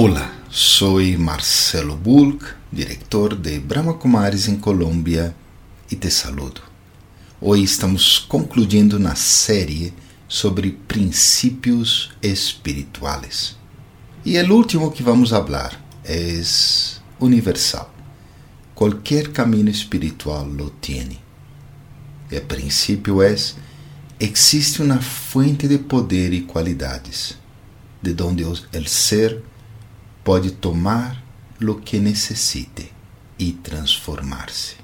Hola, soy Marcelo Bulk, director de Brahma Kumaris em Colômbia e te saludo. Hoje estamos concluindo na série sobre princípios espirituais. E o último que vamos falar é universal. Qualquer caminho espiritual lo tiene. O princípio é: existe uma fuente de poder e qualidades, de donde o ser pode tomar lo que necessite e transformar-se.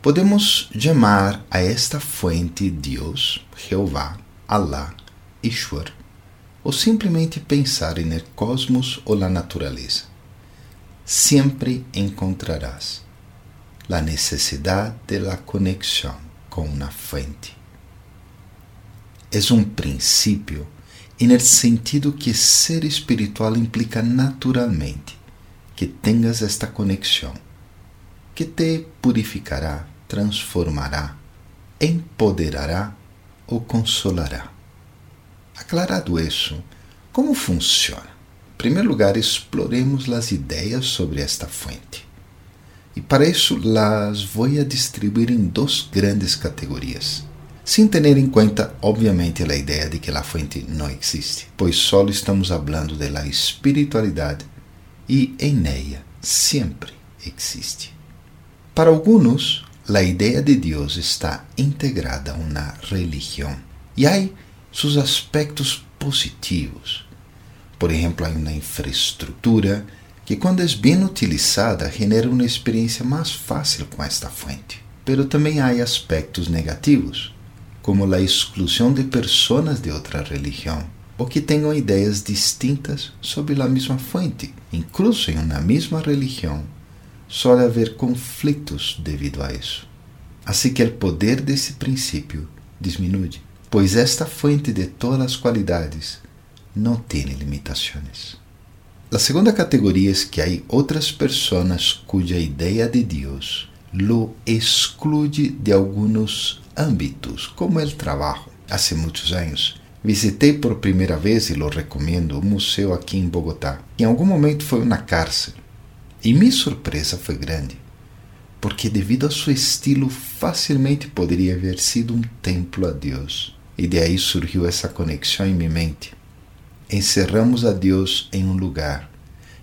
Podemos chamar a esta fuente Deus, Jeová, Allah, Ishwar, ou simplesmente pensar el cosmos ou na natureza. Sempre encontrarás a necessidade de la conexão com uma fuente. É um princípio e no sentido que ser espiritual implica naturalmente que tenhas esta conexão, que te purificará, transformará, empoderará ou consolará. Aclarado isso, como funciona? Em primeiro lugar, exploremos as ideias sobre esta fonte. E para isso, las vou a distribuir em duas grandes categorias sem ter em conta, obviamente, a ideia de que a fonte não existe, pois só estamos falando da espiritualidade e em ela sempre existe. Para alguns, a ideia de Deus está integrada a uma religião e há seus aspectos positivos. Por exemplo, há uma infraestrutura que, quando é bem utilizada, genera uma experiência mais fácil com esta fonte. Pero também há aspectos negativos como a exclusão de pessoas de outra religião, ou que tenham ideias distintas sobre a mesma fonte. Incluso em uma mesma religião, suele haver conflitos devido a isso. Assim que o poder desse princípio diminui, pois esta fonte de todas as qualidades não tem limitações. A segunda categoria é que há outras pessoas cuja ideia de Deus lo exclui de alguns âmbitos, como o trabalho. Há muitos anos, visitei por primeira vez, e lo recomendo, um museu aqui em Bogotá. Em algum momento foi uma cárcel. E minha surpresa foi grande, porque devido ao seu estilo, facilmente poderia haver sido um templo a Deus. E de aí surgiu essa conexão em minha mente. Encerramos a Deus em um lugar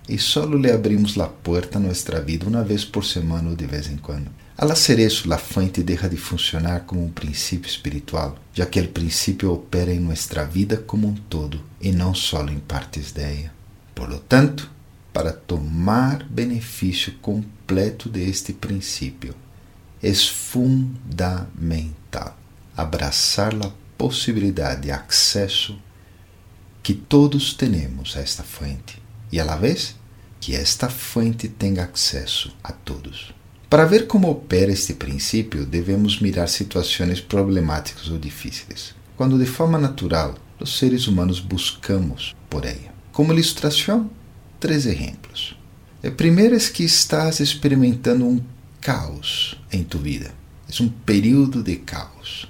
e só lhe abrimos a porta a nossa vida uma vez por semana ou de vez em quando. Al hacer eso, la fuente deja de funcionar como un principio espiritual, ya que el principio opera en nuestra vida como un todo y no solo en partes de ella. Por lo tanto, para tomar beneficio completo de este principio, es fundamental abrazar la posibilidad de acceso que todos tenemos a esta fuente y a la vez que esta fuente tenga acceso a todos. Para ver como opera este princípio, devemos mirar situações problemáticas ou difíceis, quando de forma natural os seres humanos buscamos por ela. Como ilustração, três exemplos. O primeiro é que estás experimentando um caos em tu vida. É um período de caos.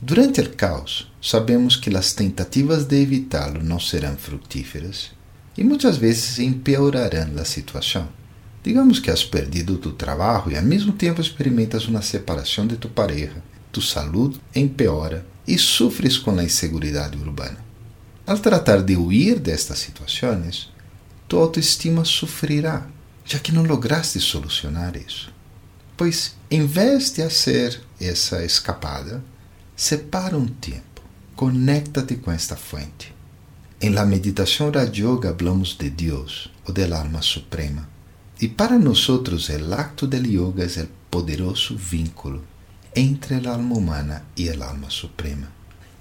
Durante o caos, sabemos que as tentativas de evitá-lo não serão frutíferas e muitas vezes empeorarão a situação. Digamos que has perdido tu trabalho e ao mesmo tempo experimentas uma separação de tu pareja, tu saúde empeora e sofres com a inseguridade urbana. Al tratar de huir destas situações, tu autoestima sofrerá, já que não lograste solucionar isso. Pois, em vez de fazer essa escapada, separa um tempo, conecta-te com esta fonte. Em la meditação Raja Yoga hablamos de Deus, ou del alma suprema e para nós, o acto del yoga é o poderoso vínculo entre a alma humana e a alma suprema.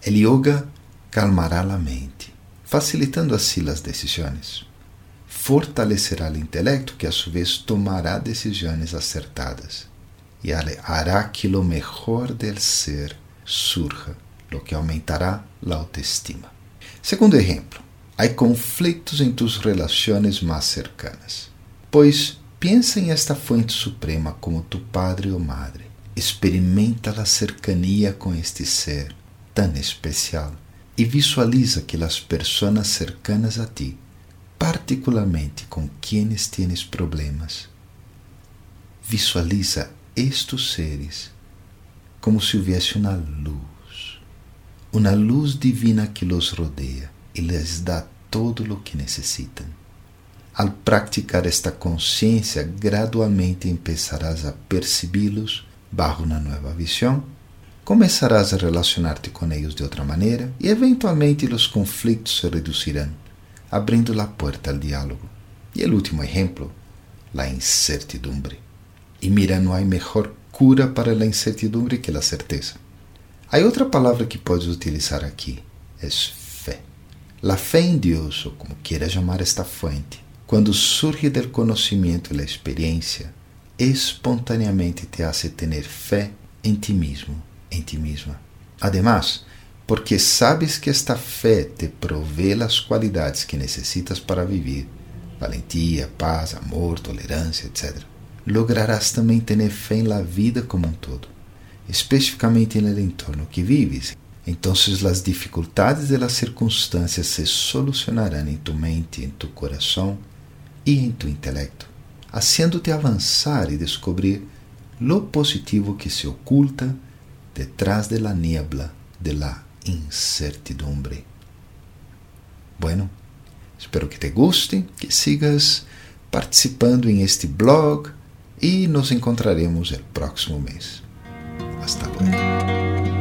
O yoga calmará a mente, facilitando assim as decisões. Fortalecerá o intelecto, que a sua vez tomará decisões acertadas e hará que o melhor del ser surja, lo que aumentará a autoestima. Segundo exemplo, há conflitos em tus relações mais cercanas. Pois pensa em esta fonte suprema como tu padre ou madre. Experimenta a cercania com este ser tão especial e visualiza que as pessoas cercanas a ti, particularmente com quienes tienes problemas, visualiza estes seres como se houvesse uma luz, uma luz divina que los rodeia e les dá todo o que necessitam. Al praticar esta consciência, gradualmente empezarás a percebi-los bajo uma nova visão, começarás a relacionar-te com eles de outra maneira e eventualmente os conflitos se reduzirão, abrindo a porta ao diálogo. E o último exemplo, a incertidumbre. E mira, não há melhor cura para a incertidumbre que a certeza. Há outra palavra que podes utilizar aqui, é fé. La fé em Deus, ou como quieras chamar esta fonte, quando surge del conhecimento e da experiência, espontaneamente te hace tener fé em ti mesmo, em ti mesma. Además, porque sabes que esta fé te provê as qualidades que necessitas para viver, valentia, paz, amor, tolerância, etc. Lograrás também ter fé em la vida como um todo, especificamente no entorno que vives. Então, as dificuldades de las circunstâncias se solucionarão em tu mente, em tu coração e em tu intelecto, haciéndote avançar e descobrir lo positivo que se oculta detrás de la niebla de la incertidumbre. Bueno, espero que te guste, que sigas participando em este blog e nos encontraremos el próximo mês. с тобой.